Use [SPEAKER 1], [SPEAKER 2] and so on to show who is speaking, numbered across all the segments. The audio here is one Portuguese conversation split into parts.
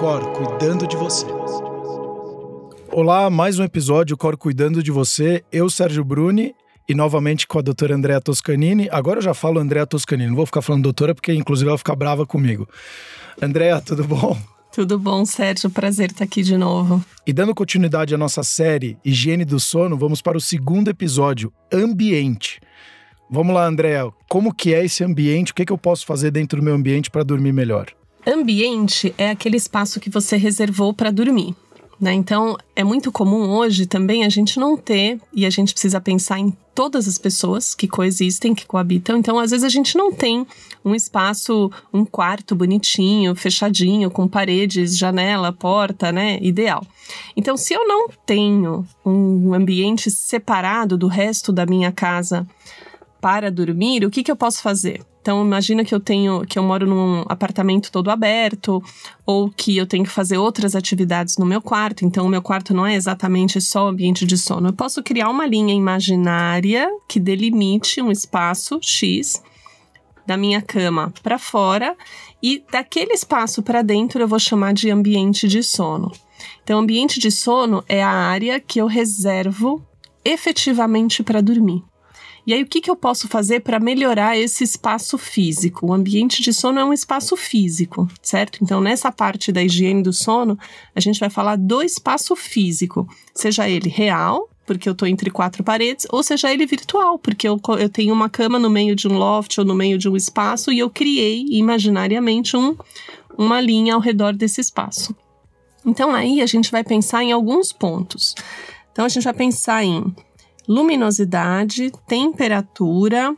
[SPEAKER 1] Cor cuidando de você. Olá, mais um episódio Cor cuidando de você. Eu, Sérgio Bruni, e novamente com a doutora Andrea Toscanini. Agora eu já falo Andrea Toscanini, não vou ficar falando doutora porque inclusive ela fica brava comigo. Andrea, tudo bom?
[SPEAKER 2] Tudo bom, Sérgio? Prazer estar aqui de novo.
[SPEAKER 1] E dando continuidade à nossa série Higiene do Sono, vamos para o segundo episódio, Ambiente. Vamos lá, Andréa. Como que é esse ambiente? O que, que eu posso fazer dentro do meu ambiente para dormir melhor?
[SPEAKER 2] Ambiente é aquele espaço que você reservou para dormir. Né? Então, é muito comum hoje também a gente não ter, e a gente precisa pensar em todas as pessoas que coexistem, que coabitam. Então, às vezes, a gente não tem um espaço, um quarto bonitinho, fechadinho, com paredes, janela, porta, né? Ideal. Então, se eu não tenho um ambiente separado do resto da minha casa para dormir, o que, que eu posso fazer? Então imagina que eu tenho que eu moro num apartamento todo aberto ou que eu tenho que fazer outras atividades no meu quarto. Então o meu quarto não é exatamente só ambiente de sono. Eu posso criar uma linha imaginária que delimite um espaço X da minha cama para fora e daquele espaço para dentro eu vou chamar de ambiente de sono. Então ambiente de sono é a área que eu reservo efetivamente para dormir. E aí, o que, que eu posso fazer para melhorar esse espaço físico? O ambiente de sono é um espaço físico, certo? Então, nessa parte da higiene do sono, a gente vai falar do espaço físico, seja ele real, porque eu estou entre quatro paredes, ou seja ele virtual, porque eu, eu tenho uma cama no meio de um loft ou no meio de um espaço e eu criei imaginariamente um, uma linha ao redor desse espaço. Então, aí a gente vai pensar em alguns pontos. Então, a gente vai pensar em luminosidade, temperatura,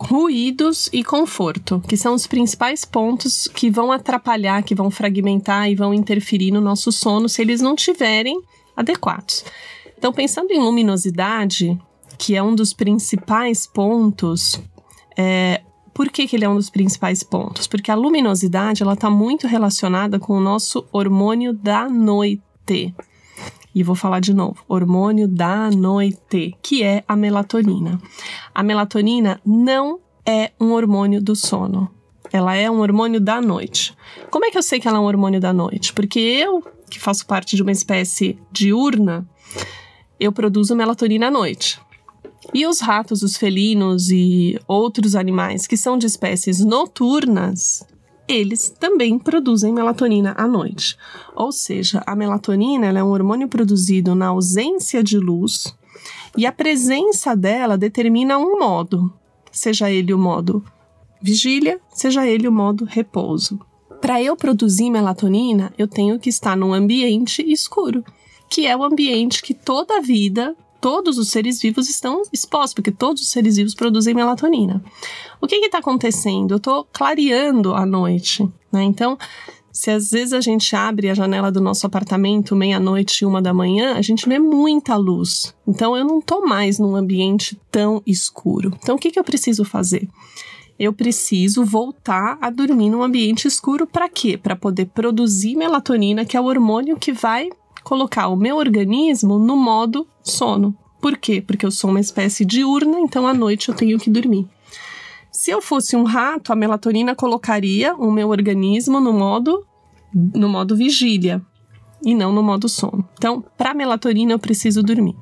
[SPEAKER 2] ruídos e conforto, que são os principais pontos que vão atrapalhar, que vão fragmentar e vão interferir no nosso sono se eles não tiverem adequados. Então, pensando em luminosidade, que é um dos principais pontos, é, por que, que ele é um dos principais pontos? Porque a luminosidade ela está muito relacionada com o nosso hormônio da noite. E vou falar de novo: hormônio da noite, que é a melatonina. A melatonina não é um hormônio do sono. Ela é um hormônio da noite. Como é que eu sei que ela é um hormônio da noite? Porque eu, que faço parte de uma espécie diurna, eu produzo melatonina à noite. E os ratos, os felinos e outros animais que são de espécies noturnas, eles também produzem melatonina à noite. Ou seja, a melatonina é um hormônio produzido na ausência de luz e a presença dela determina um modo, seja ele o modo vigília, seja ele o modo repouso. Para eu produzir melatonina, eu tenho que estar num ambiente escuro, que é o ambiente que toda a vida todos os seres vivos estão expostos, porque todos os seres vivos produzem melatonina. O que está acontecendo? Eu estou clareando a noite, né? Então, se às vezes a gente abre a janela do nosso apartamento meia-noite e uma da manhã, a gente vê muita luz. Então, eu não estou mais num ambiente tão escuro. Então, o que, que eu preciso fazer? eu preciso voltar a dormir num ambiente escuro para quê? Para poder produzir melatonina, que é o hormônio que vai colocar o meu organismo no modo sono. Por quê? Porque eu sou uma espécie diurna, então à noite eu tenho que dormir. Se eu fosse um rato, a melatonina colocaria o meu organismo no modo no modo vigília e não no modo sono. Então, para melatonina eu preciso dormir.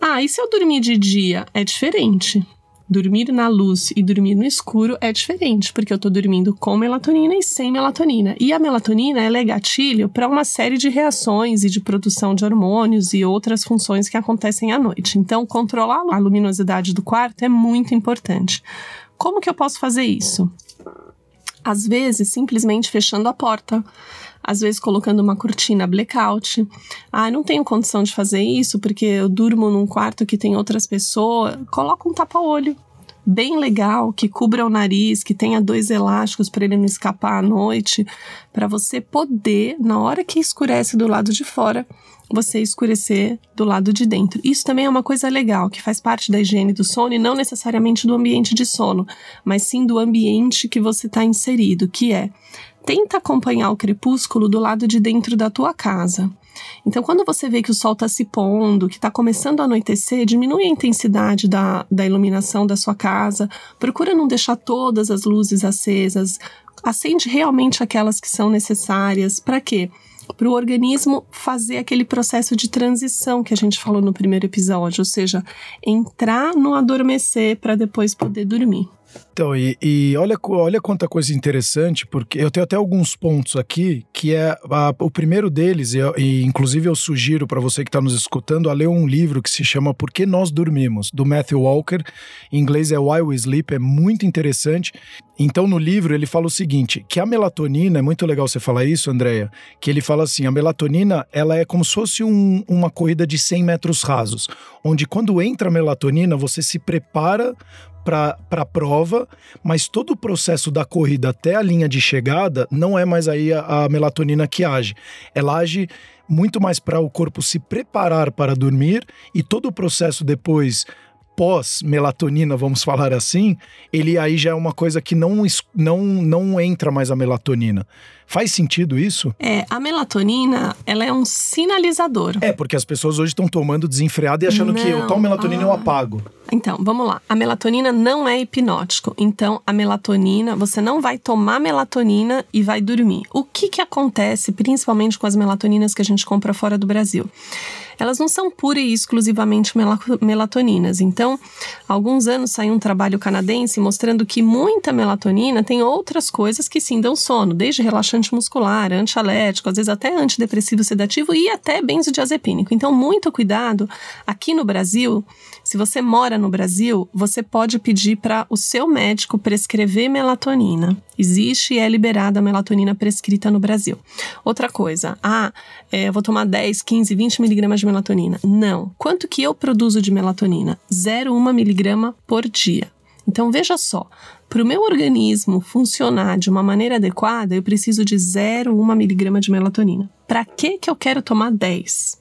[SPEAKER 2] Ah, e se eu dormir de dia? É diferente. Dormir na luz e dormir no escuro é diferente, porque eu tô dormindo com melatonina e sem melatonina. E a melatonina ela é gatilho para uma série de reações e de produção de hormônios e outras funções que acontecem à noite. Então, controlar a luminosidade do quarto é muito importante. Como que eu posso fazer isso? Às vezes, simplesmente fechando a porta às vezes colocando uma cortina blackout. Ah, não tenho condição de fazer isso porque eu durmo num quarto que tem outras pessoas. Coloca um tapa-olho bem legal, que cubra o nariz, que tenha dois elásticos para ele não escapar à noite, para você poder, na hora que escurece do lado de fora, você escurecer do lado de dentro. Isso também é uma coisa legal, que faz parte da higiene do sono e não necessariamente do ambiente de sono, mas sim do ambiente que você está inserido, que é tenta acompanhar o crepúsculo do lado de dentro da tua casa. Então, quando você vê que o sol está se pondo, que está começando a anoitecer, diminui a intensidade da, da iluminação da sua casa, procura não deixar todas as luzes acesas, acende realmente aquelas que são necessárias. Para quê? Para o organismo fazer aquele processo de transição que a gente falou no primeiro episódio, ou seja, entrar no adormecer para depois poder dormir.
[SPEAKER 1] Então, e, e, olha, olha quanta coisa interessante, porque eu tenho até alguns pontos aqui, que é a, o primeiro deles, e, e, inclusive eu sugiro para você que está nos escutando a ler um livro que se chama Por que Nós Dormimos, do Matthew Walker. Em inglês é Why We Sleep, é muito interessante. Então, no livro, ele fala o seguinte: que a melatonina, é muito legal você falar isso, Andréia, que ele fala assim: a melatonina ela é como se fosse um, uma corrida de 100 metros rasos, onde quando entra a melatonina, você se prepara para a prova, mas todo o processo da corrida até a linha de chegada não é mais aí a, a melatonina que age. Ela age muito mais para o corpo se preparar para dormir e todo o processo depois pós-melatonina, vamos falar assim, ele aí já é uma coisa que não, não, não entra mais a melatonina. Faz sentido isso?
[SPEAKER 2] É, a melatonina, ela é um sinalizador.
[SPEAKER 1] É, porque as pessoas hoje estão tomando desenfreado e achando não, que eu tomo melatonina e ah. eu apago.
[SPEAKER 2] Então, vamos lá. A melatonina não é hipnótico. Então, a melatonina, você não vai tomar melatonina e vai dormir. O que que acontece, principalmente com as melatoninas que a gente compra fora do Brasil? Elas não são pura e exclusivamente melatoninas. Então, há alguns anos saiu um trabalho canadense mostrando que muita melatonina tem outras coisas que sim dão sono, desde relaxante muscular, antialérgico, às vezes até antidepressivo sedativo e até benzodiazepínico. Então, muito cuidado. Aqui no Brasil, se você mora no Brasil, você pode pedir para o seu médico prescrever melatonina. Existe e é liberada a melatonina prescrita no Brasil. Outra coisa, ah, é, vou tomar 10, 15, 20 miligramas de melatonina. Não. Quanto que eu produzo de melatonina? 0,1 miligrama por dia. Então veja só, para o meu organismo funcionar de uma maneira adequada, eu preciso de 0,1 miligrama de melatonina. Para que que eu quero tomar 10?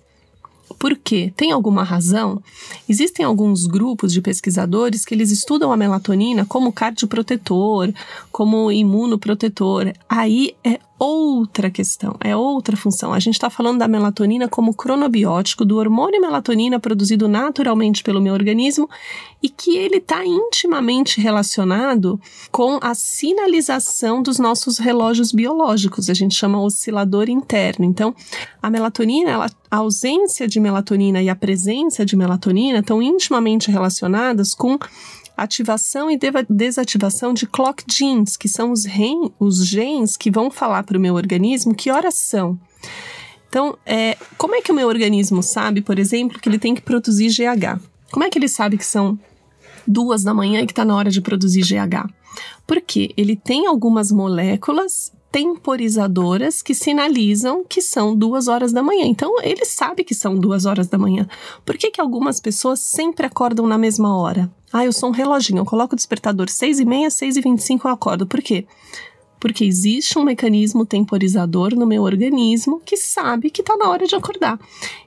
[SPEAKER 2] Por quê? Tem alguma razão? Existem alguns grupos de pesquisadores que eles estudam a melatonina como cardioprotetor, como imunoprotetor. Aí é outra questão, é outra função. A gente está falando da melatonina como cronobiótico, do hormônio melatonina produzido naturalmente pelo meu organismo e que ele está intimamente relacionado com a sinalização dos nossos relógios biológicos. A gente chama oscilador interno. Então, a melatonina, ela, a ausência de melatonina e a presença de melatonina estão intimamente relacionadas com ativação e desativação de clock genes, que são os, os genes que vão falar para o meu organismo que horas são. Então, é, como é que o meu organismo sabe, por exemplo, que ele tem que produzir GH? Como é que ele sabe que são duas da manhã e que está na hora de produzir GH? Porque ele tem algumas moléculas temporizadoras que sinalizam que são duas horas da manhã. Então, ele sabe que são duas horas da manhã. Por que, que algumas pessoas sempre acordam na mesma hora? Ah, eu sou um reloginho, eu coloco o despertador seis e meia, seis e vinte e cinco eu acordo. Por quê? Porque existe um mecanismo temporizador no meu organismo que sabe que está na hora de acordar.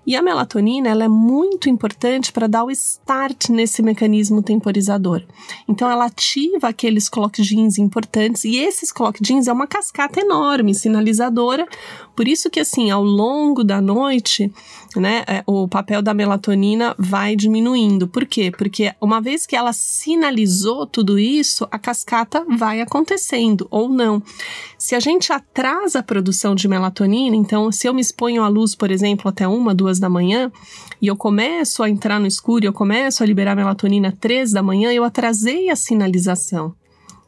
[SPEAKER 2] E a melatonina ela é muito importante para dar o start nesse mecanismo temporizador. Então ela ativa aqueles clock genes importantes e esses clock genes é uma cascata enorme, sinalizadora. Por isso que assim, ao longo da noite, né, é, o papel da melatonina vai diminuindo. Por quê? Porque uma vez que ela sinalizou tudo isso, a cascata vai acontecendo ou não. Se a gente atrasa a produção de melatonina, então se eu me exponho à luz, por exemplo, até uma, duas da manhã, e eu começo a entrar no escuro, eu começo a liberar melatonina três da manhã, eu atrasei a sinalização.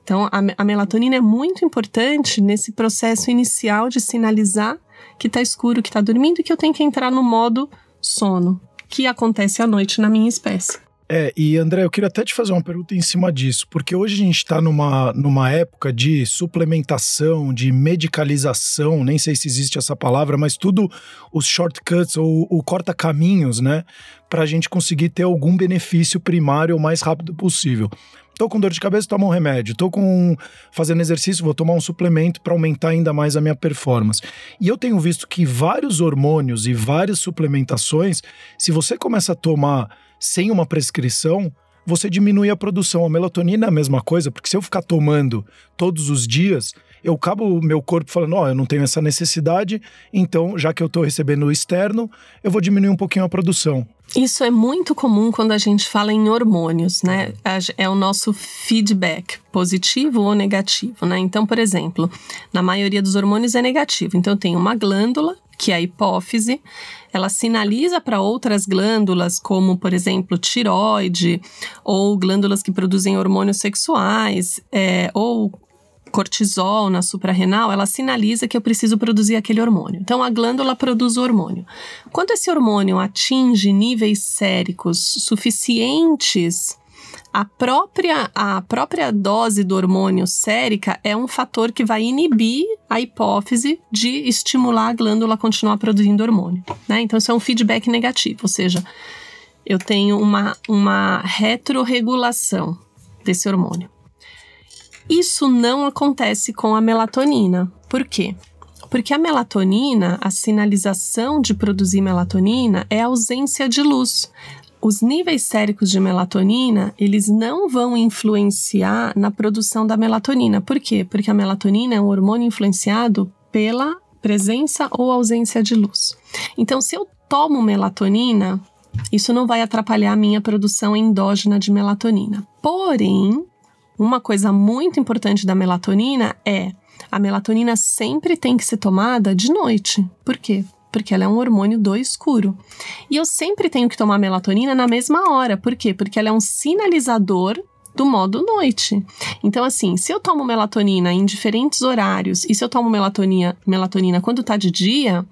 [SPEAKER 2] Então, a, a melatonina é muito importante nesse processo inicial de sinalizar que está escuro, que está dormindo e que eu tenho que entrar no modo sono, que acontece à noite na minha espécie.
[SPEAKER 1] É, e André, eu queria até te fazer uma pergunta em cima disso, porque hoje a gente está numa, numa época de suplementação, de medicalização, nem sei se existe essa palavra, mas tudo os shortcuts ou o corta-caminhos, né, para a gente conseguir ter algum benefício primário o mais rápido possível. Tô com dor de cabeça, tomo um remédio. Tô com fazendo exercício, vou tomar um suplemento para aumentar ainda mais a minha performance. E eu tenho visto que vários hormônios e várias suplementações, se você começa a tomar sem uma prescrição, você diminui a produção. A melatonina é a mesma coisa, porque se eu ficar tomando todos os dias, eu acabo o meu corpo falando, ó, oh, eu não tenho essa necessidade, então, já que eu estou recebendo o externo, eu vou diminuir um pouquinho a produção.
[SPEAKER 2] Isso é muito comum quando a gente fala em hormônios, né? É o nosso feedback, positivo ou negativo, né? Então, por exemplo, na maioria dos hormônios é negativo. Então, tem uma glândula, que é a hipófise, ela sinaliza para outras glândulas, como, por exemplo, tiroide, ou glândulas que produzem hormônios sexuais, é, ou cortisol na suprarrenal, ela sinaliza que eu preciso produzir aquele hormônio. Então a glândula produz o hormônio. Quando esse hormônio atinge níveis séricos suficientes, a própria, a própria dose do hormônio sérica é um fator que vai inibir a hipófise de estimular a glândula a continuar produzindo hormônio. Né? Então, isso é um feedback negativo, ou seja, eu tenho uma, uma retrorregulação desse hormônio. Isso não acontece com a melatonina. Por quê? Porque a melatonina, a sinalização de produzir melatonina é a ausência de luz. Os níveis séricos de melatonina, eles não vão influenciar na produção da melatonina. Por quê? Porque a melatonina é um hormônio influenciado pela presença ou ausência de luz. Então, se eu tomo melatonina, isso não vai atrapalhar a minha produção endógena de melatonina. Porém, uma coisa muito importante da melatonina é a melatonina sempre tem que ser tomada de noite. Por quê? Porque ela é um hormônio do escuro. E eu sempre tenho que tomar melatonina na mesma hora. Por quê? Porque ela é um sinalizador do modo noite. Então, assim, se eu tomo melatonina em diferentes horários e se eu tomo melatonina, melatonina quando tá de dia,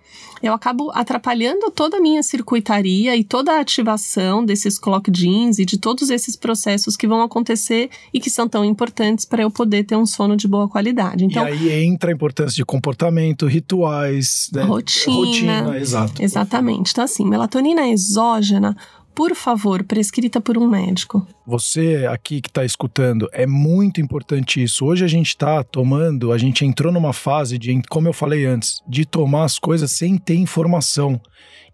[SPEAKER 2] eu acabo atrapalhando toda a minha circuitaria e toda a ativação desses clock genes e de todos esses processos que vão acontecer e que são tão importantes para eu poder ter um sono de boa qualidade. Então,
[SPEAKER 1] e aí entra a importância de comportamento, rituais,
[SPEAKER 2] né? rotina.
[SPEAKER 1] Rotina, exato.
[SPEAKER 2] Exatamente. Então, assim, melatonina exógena por favor, prescrita por um médico.
[SPEAKER 1] Você aqui que está escutando, é muito importante isso. Hoje a gente está tomando, a gente entrou numa fase de, como eu falei antes, de tomar as coisas sem ter informação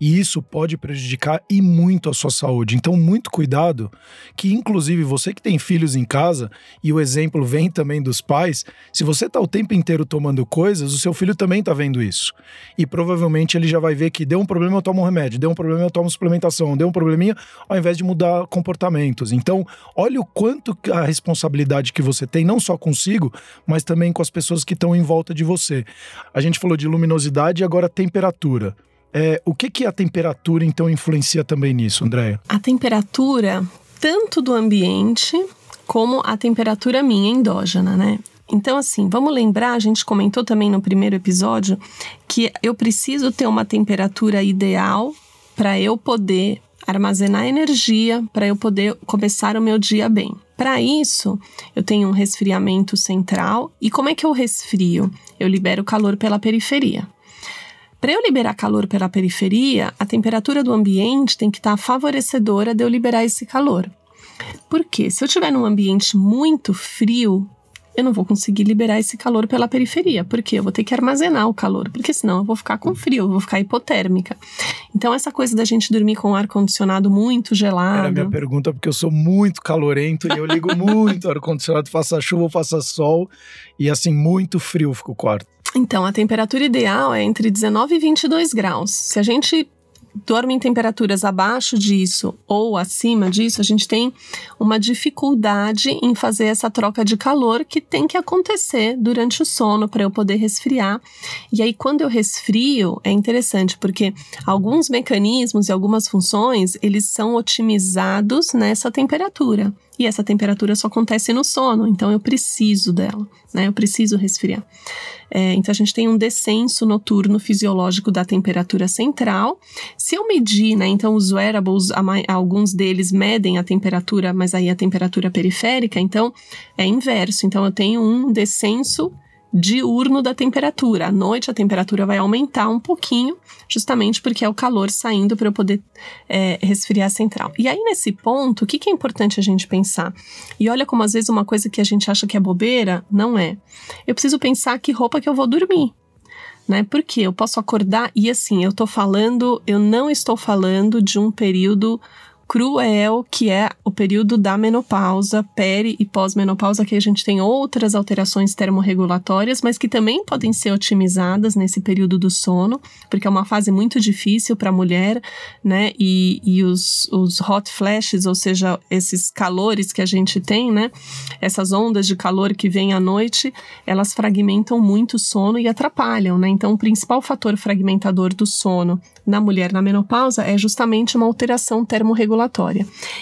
[SPEAKER 1] e isso pode prejudicar e muito a sua saúde. Então, muito cuidado, que inclusive você que tem filhos em casa, e o exemplo vem também dos pais, se você está o tempo inteiro tomando coisas, o seu filho também está vendo isso. E provavelmente ele já vai ver que deu um problema, eu tomo um remédio, deu um problema, eu tomo suplementação, deu um probleminha, ao invés de mudar comportamentos. Então, olha o quanto a responsabilidade que você tem, não só consigo, mas também com as pessoas que estão em volta de você. A gente falou de luminosidade e agora temperatura. É, o que, que a temperatura, então, influencia também nisso, Andréia?
[SPEAKER 2] A temperatura, tanto do ambiente como a temperatura minha endógena, né? Então, assim, vamos lembrar, a gente comentou também no primeiro episódio que eu preciso ter uma temperatura ideal para eu poder armazenar energia, para eu poder começar o meu dia bem. Para isso, eu tenho um resfriamento central. E como é que eu resfrio? Eu libero calor pela periferia. Para eu liberar calor pela periferia, a temperatura do ambiente tem que estar tá favorecedora de eu liberar esse calor. Porque se eu estiver num ambiente muito frio, eu não vou conseguir liberar esse calor pela periferia, porque eu vou ter que armazenar o calor, porque senão eu vou ficar com frio, eu vou ficar hipotérmica. Então, essa coisa da gente dormir com o ar-condicionado muito gelado. Era
[SPEAKER 1] a minha pergunta, porque eu sou muito calorento e eu ligo muito ar-condicionado, faça chuva ou faça sol, e assim, muito frio fica o quarto.
[SPEAKER 2] Então, a temperatura ideal é entre 19 e 22 graus. Se a gente dorme em temperaturas abaixo disso ou acima disso, a gente tem uma dificuldade em fazer essa troca de calor que tem que acontecer durante o sono para eu poder resfriar. E aí, quando eu resfrio, é interessante porque alguns mecanismos e algumas funções eles são otimizados nessa temperatura. E essa temperatura só acontece no sono, então eu preciso dela, né? Eu preciso resfriar. É, então a gente tem um descenso noturno fisiológico da temperatura central. Se eu medir, né? Então os wearables, alguns deles medem a temperatura, mas aí a temperatura periférica, então é inverso. Então eu tenho um descenso diurno da temperatura. À noite a temperatura vai aumentar um pouquinho, justamente porque é o calor saindo para eu poder é, resfriar central. E aí, nesse ponto, o que, que é importante a gente pensar? E olha como às vezes uma coisa que a gente acha que é bobeira, não é. Eu preciso pensar que roupa que eu vou dormir. Né? Porque eu posso acordar e assim, eu tô falando, eu não estou falando de um período cruel que é o período da menopausa, peri e pós-menopausa, que a gente tem outras alterações termorregulatórias, mas que também podem ser otimizadas nesse período do sono, porque é uma fase muito difícil para a mulher, né? E, e os, os hot flashes, ou seja, esses calores que a gente tem, né? Essas ondas de calor que vêm à noite, elas fragmentam muito o sono e atrapalham, né? Então, o principal fator fragmentador do sono na mulher na menopausa é justamente uma alteração termorregulatória.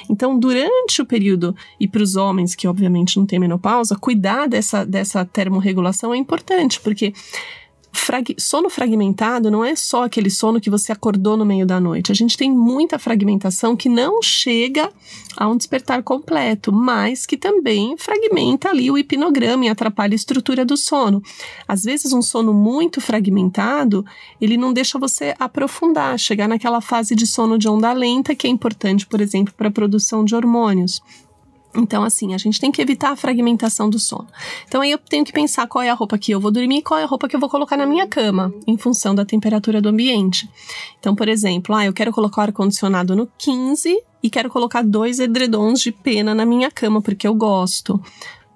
[SPEAKER 2] Então, durante o período, e para os homens que obviamente não têm menopausa, cuidar dessa, dessa termorregulação é importante, porque frag sono fragmentado não é só aquele sono que você acordou no meio da noite. A gente tem muita fragmentação que não chega a um despertar completo, mas que também fragmenta ali o hipnograma e atrapalha a estrutura do sono. Às vezes, um sono muito fragmentado, ele não deixa você aprofundar, chegar naquela fase de sono de onda lenta que é importante, por exemplo, para a produção de hormônios. Então, assim, a gente tem que evitar a fragmentação do sono. Então, aí eu tenho que pensar qual é a roupa que eu vou dormir e qual é a roupa que eu vou colocar na minha cama, em função da temperatura do ambiente. Então, por exemplo, ah, eu quero colocar o ar-condicionado no 15 e quero colocar dois edredons de pena na minha cama, porque eu gosto.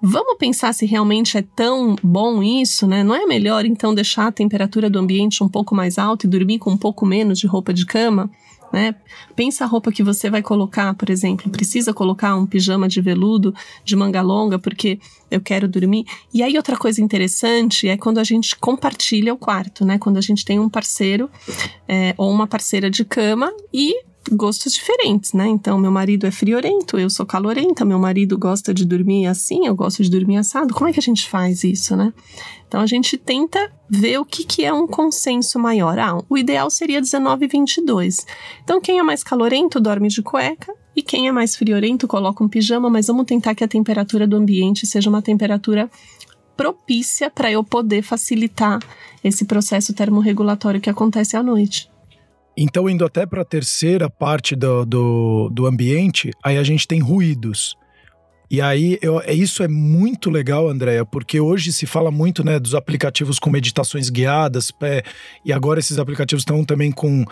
[SPEAKER 2] Vamos pensar se realmente é tão bom isso, né? Não é melhor então deixar a temperatura do ambiente um pouco mais alta e dormir com um pouco menos de roupa de cama? Né? Pensa a roupa que você vai colocar, por exemplo, precisa colocar um pijama de veludo de manga longa porque eu quero dormir. E aí outra coisa interessante é quando a gente compartilha o quarto, né? Quando a gente tem um parceiro é, ou uma parceira de cama e gostos diferentes, né? Então, meu marido é friorento, eu sou calorenta, meu marido gosta de dormir assim, eu gosto de dormir assado. Como é que a gente faz isso, né? Então, a gente tenta ver o que, que é um consenso maior. Ah, o ideal seria 19 e 22. Então, quem é mais calorento dorme de cueca e quem é mais friorento coloca um pijama, mas vamos tentar que a temperatura do ambiente seja uma temperatura propícia para eu poder facilitar esse processo termorregulatório que acontece à noite.
[SPEAKER 1] Então, indo até para a terceira parte do, do, do, ambiente, aí a gente tem ruídos. E aí, eu, é, isso é muito legal, Andréia, porque hoje se fala muito né, dos aplicativos com meditações guiadas, é, e agora esses aplicativos estão também com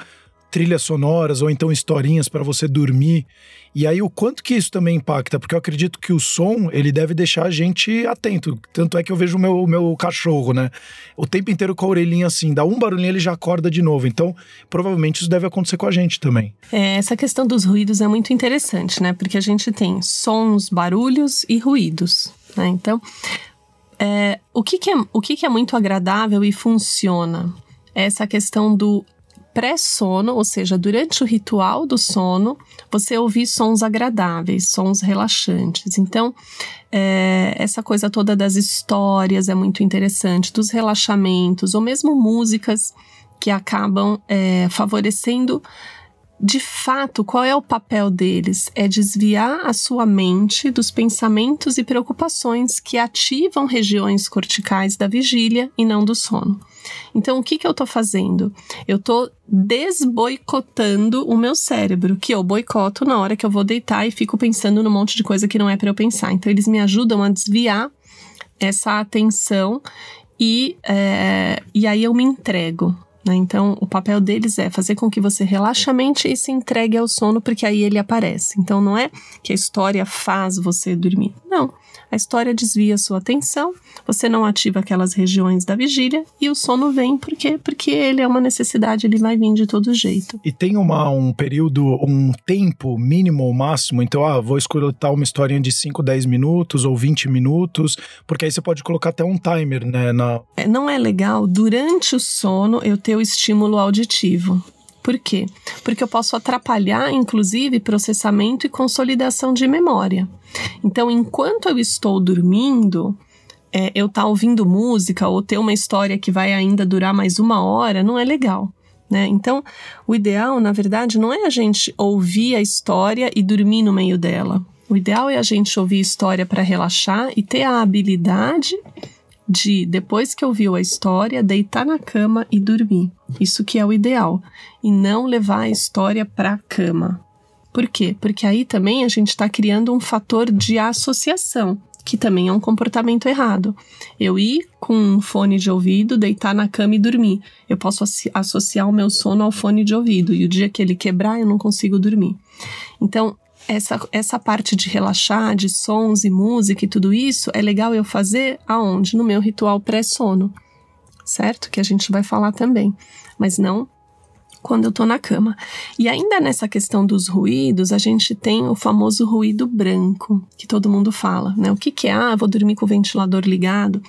[SPEAKER 1] trilhas sonoras ou então historinhas para você dormir. E aí o quanto que isso também impacta? Porque eu acredito que o som, ele deve deixar a gente atento. Tanto é que eu vejo o meu, meu cachorro, né? O tempo inteiro com a orelhinha assim, dá um barulhinho ele já acorda de novo. Então, provavelmente isso deve acontecer com a gente também.
[SPEAKER 2] É, essa questão dos ruídos é muito interessante, né? Porque a gente tem sons, barulhos e ruídos, né? Então, é, o, que, que, é, o que, que é muito agradável e funciona? Essa questão do pré-sono, ou seja, durante o ritual do sono, você ouvir sons agradáveis, sons relaxantes. Então, é, essa coisa toda das histórias é muito interessante, dos relaxamentos, ou mesmo músicas que acabam é, favorecendo de fato, qual é o papel deles? É desviar a sua mente dos pensamentos e preocupações que ativam regiões corticais da vigília e não do sono. Então, o que, que eu estou fazendo? Eu estou desboicotando o meu cérebro, que eu boicoto na hora que eu vou deitar e fico pensando num monte de coisa que não é para eu pensar. Então, eles me ajudam a desviar essa atenção e, é, e aí eu me entrego. Né? Então, o papel deles é fazer com que você relaxe a mente e se entregue ao sono, porque aí ele aparece. Então, não é que a história faz você dormir. Não. A história desvia sua atenção, você não ativa aquelas regiões da vigília e o sono vem porque porque ele é uma necessidade, ele vai vir de todo jeito.
[SPEAKER 1] E tem uma, um período, um tempo mínimo ou máximo, então, ah, vou escutar uma historinha de 5, 10 minutos ou 20 minutos, porque aí você pode colocar até um timer, né? Na...
[SPEAKER 2] É, não é legal durante o sono eu ter o estímulo auditivo. Por quê? Porque eu posso atrapalhar, inclusive, processamento e consolidação de memória. Então, enquanto eu estou dormindo, é, eu estar tá ouvindo música ou ter uma história que vai ainda durar mais uma hora não é legal. Né? Então, o ideal, na verdade, não é a gente ouvir a história e dormir no meio dela. O ideal é a gente ouvir história para relaxar e ter a habilidade de, depois que ouviu a história, deitar na cama e dormir. Isso que é o ideal. E não levar a história para a cama. Por quê? Porque aí também a gente está criando um fator de associação. que também é um comportamento errado. Eu ir com um fone de ouvido, deitar na cama e dormir. Eu posso associar o meu sono ao fone de ouvido e o dia que ele quebrar eu não consigo dormir. Então, essa, essa parte de relaxar, de sons e música e tudo isso, é legal eu fazer aonde? No meu ritual pré-sono, certo? Que a gente vai falar também. Mas não quando eu tô na cama. E ainda nessa questão dos ruídos, a gente tem o famoso ruído branco, que todo mundo fala, né? O que, que é? Ah, vou dormir com o ventilador ligado.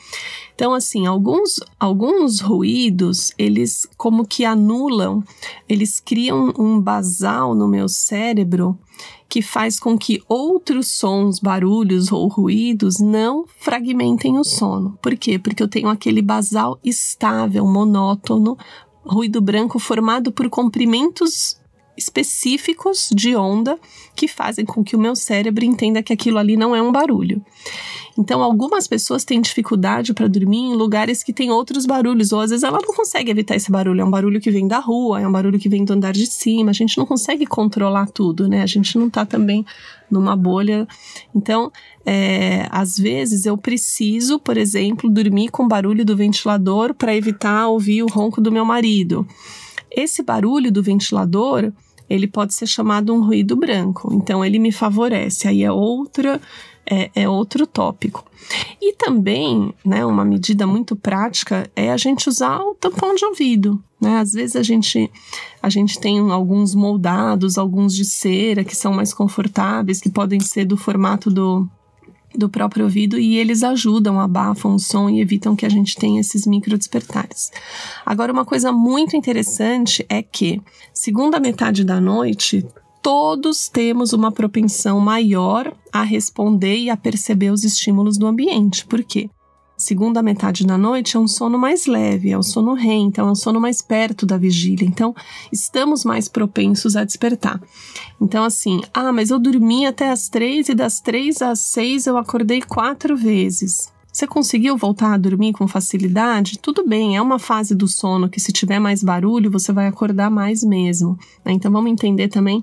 [SPEAKER 2] Então, assim, alguns, alguns ruídos, eles como que anulam, eles criam um basal no meu cérebro que faz com que outros sons, barulhos ou ruídos não fragmentem o sono. Por quê? Porque eu tenho aquele basal estável, monótono, ruído branco formado por comprimentos específicos de onda que fazem com que o meu cérebro entenda que aquilo ali não é um barulho. Então, algumas pessoas têm dificuldade para dormir em lugares que tem outros barulhos, ou às vezes ela não consegue evitar esse barulho. É um barulho que vem da rua, é um barulho que vem do andar de cima. A gente não consegue controlar tudo, né? A gente não está também numa bolha. Então, é, às vezes eu preciso, por exemplo, dormir com o barulho do ventilador para evitar ouvir o ronco do meu marido. Esse barulho do ventilador, ele pode ser chamado um ruído branco. Então, ele me favorece. Aí é outra é, é, outro tópico. E também, né, uma medida muito prática é a gente usar o tampão de ouvido. Né? Às vezes a gente, a gente tem alguns moldados, alguns de cera que são mais confortáveis, que podem ser do formato do, do próprio ouvido e eles ajudam, abafam o som e evitam que a gente tenha esses micro despertares. Agora, uma coisa muito interessante é que, segunda metade da noite, todos temos uma propensão maior a responder e a perceber os estímulos do ambiente. Por quê? Segunda metade da noite é um sono mais leve, é o sono REM, então é um sono mais perto da vigília. Então, estamos mais propensos a despertar. Então, assim, ah, mas eu dormi até as três e das três às seis eu acordei quatro vezes. Você conseguiu voltar a dormir com facilidade? Tudo bem, é uma fase do sono que, se tiver mais barulho, você vai acordar mais mesmo. Né? Então, vamos entender também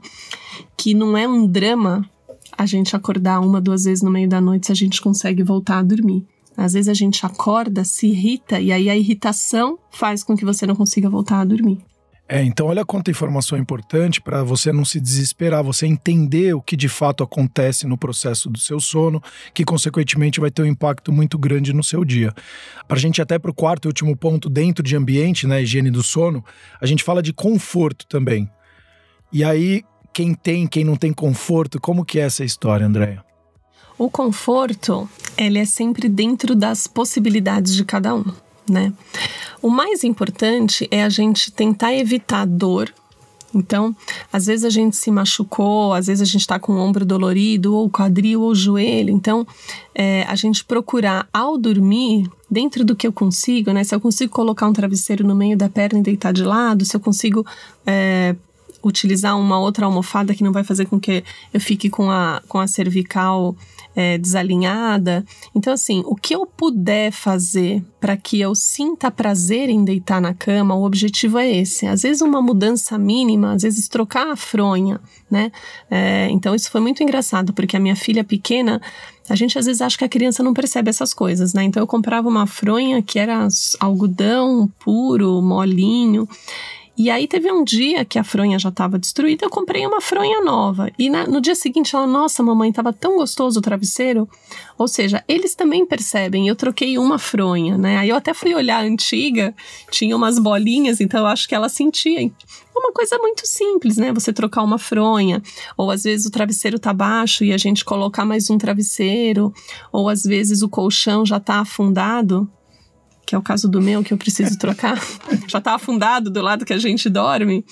[SPEAKER 2] que não é um drama a gente acordar uma, duas vezes no meio da noite se a gente consegue voltar a dormir. Às vezes a gente acorda, se irrita e aí a irritação faz com que você não consiga voltar a dormir.
[SPEAKER 1] É, então olha quanta informação importante para você não se desesperar, você entender o que de fato acontece no processo do seu sono, que consequentemente vai ter um impacto muito grande no seu dia. Para a gente até para o quarto e último ponto, dentro de ambiente, né, higiene do sono, a gente fala de conforto também. E aí, quem tem, quem não tem conforto, como que é essa história, Andréia?
[SPEAKER 2] O conforto, ele é sempre dentro das possibilidades de cada um, né? O mais importante é a gente tentar evitar dor. Então, às vezes a gente se machucou, às vezes a gente está com o ombro dolorido, ou quadril, ou joelho. Então, é, a gente procurar ao dormir, dentro do que eu consigo, né? Se eu consigo colocar um travesseiro no meio da perna e deitar de lado, se eu consigo é, utilizar uma outra almofada que não vai fazer com que eu fique com a, com a cervical é, desalinhada. Então, assim, o que eu puder fazer para que eu sinta prazer em deitar na cama, o objetivo é esse. Às vezes, uma mudança mínima, às vezes, trocar a fronha, né? É, então, isso foi muito engraçado, porque a minha filha pequena. A gente às vezes acha que a criança não percebe essas coisas, né? Então eu comprava uma fronha que era algodão puro, molinho. E aí teve um dia que a fronha já estava destruída, eu comprei uma fronha nova. E na, no dia seguinte ela, nossa, mamãe, estava tão gostoso o travesseiro. Ou seja, eles também percebem, eu troquei uma fronha, né? Aí eu até fui olhar a antiga, tinha umas bolinhas, então eu acho que ela sentia. É uma coisa muito simples, né? Você trocar uma fronha, ou às vezes o travesseiro tá baixo e a gente colocar mais um travesseiro, ou às vezes o colchão já tá afundado, que é o caso do meu, que eu preciso trocar, já tá afundado do lado que a gente dorme.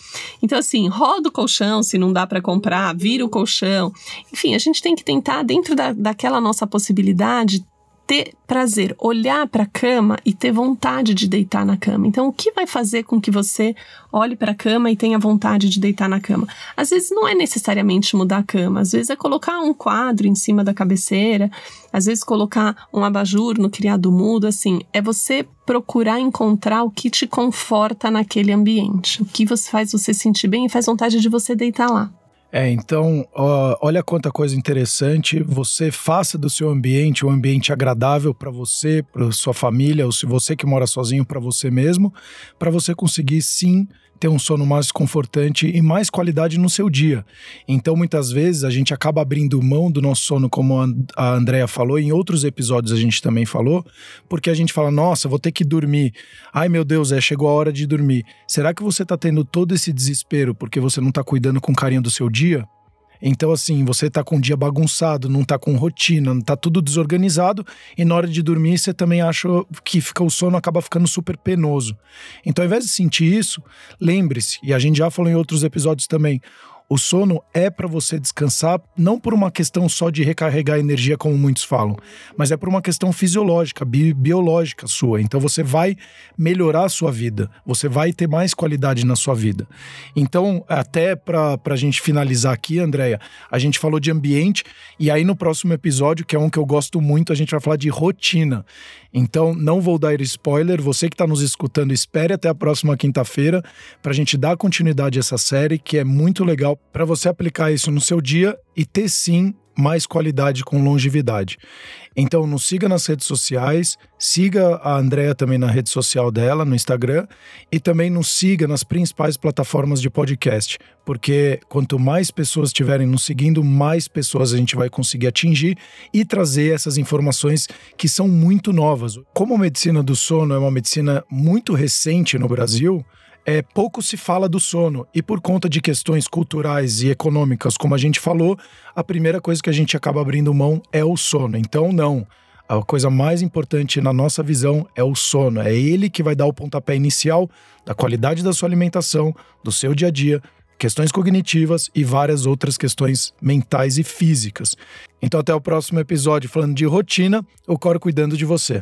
[SPEAKER 2] Então, assim, roda o colchão se não dá para comprar, vira o colchão. Enfim, a gente tem que tentar, dentro da, daquela nossa possibilidade, ter prazer, olhar para a cama e ter vontade de deitar na cama. Então, o que vai fazer com que você olhe para a cama e tenha vontade de deitar na cama? Às vezes não é necessariamente mudar a cama, às vezes é colocar um quadro em cima da cabeceira, às vezes colocar um abajur no criado mudo, assim, é você procurar encontrar o que te conforta naquele ambiente, o que faz você sentir bem e faz vontade de você deitar lá.
[SPEAKER 1] É, então, ó, olha quanta coisa interessante. Você faça do seu ambiente um ambiente agradável para você, para sua família, ou se você que mora sozinho, para você mesmo, para você conseguir sim ter um sono mais confortante e mais qualidade no seu dia. Então, muitas vezes, a gente acaba abrindo mão do nosso sono, como a Andrea falou, em outros episódios a gente também falou, porque a gente fala, nossa, vou ter que dormir. Ai, meu Deus, é, chegou a hora de dormir. Será que você está tendo todo esse desespero porque você não está cuidando com carinho do seu dia? Então, assim, você tá com um dia bagunçado, não tá com rotina, não tá tudo desorganizado, e na hora de dormir você também acha que fica o sono acaba ficando super penoso. Então, ao invés de sentir isso, lembre-se, e a gente já falou em outros episódios também, o sono é para você descansar, não por uma questão só de recarregar energia, como muitos falam, mas é por uma questão fisiológica, bi biológica sua. Então você vai melhorar a sua vida, você vai ter mais qualidade na sua vida. Então, até para a gente finalizar aqui, Andréia, a gente falou de ambiente, e aí no próximo episódio, que é um que eu gosto muito, a gente vai falar de rotina. Então, não vou dar spoiler. Você que está nos escutando, espere até a próxima quinta-feira para a gente dar continuidade a essa série, que é muito legal para você aplicar isso no seu dia e ter sim mais qualidade com longevidade. Então, nos siga nas redes sociais, siga a Andrea também na rede social dela, no Instagram, e também nos siga nas principais plataformas de podcast, porque quanto mais pessoas estiverem nos seguindo, mais pessoas a gente vai conseguir atingir e trazer essas informações que são muito novas. Como a medicina do sono é uma medicina muito recente no Brasil, é, pouco se fala do sono. E por conta de questões culturais e econômicas, como a gente falou, a primeira coisa que a gente acaba abrindo mão é o sono. Então, não. A coisa mais importante na nossa visão é o sono. É ele que vai dar o pontapé inicial da qualidade da sua alimentação, do seu dia a dia, questões cognitivas e várias outras questões mentais e físicas. Então, até o próximo episódio falando de rotina, o Coro cuidando de você.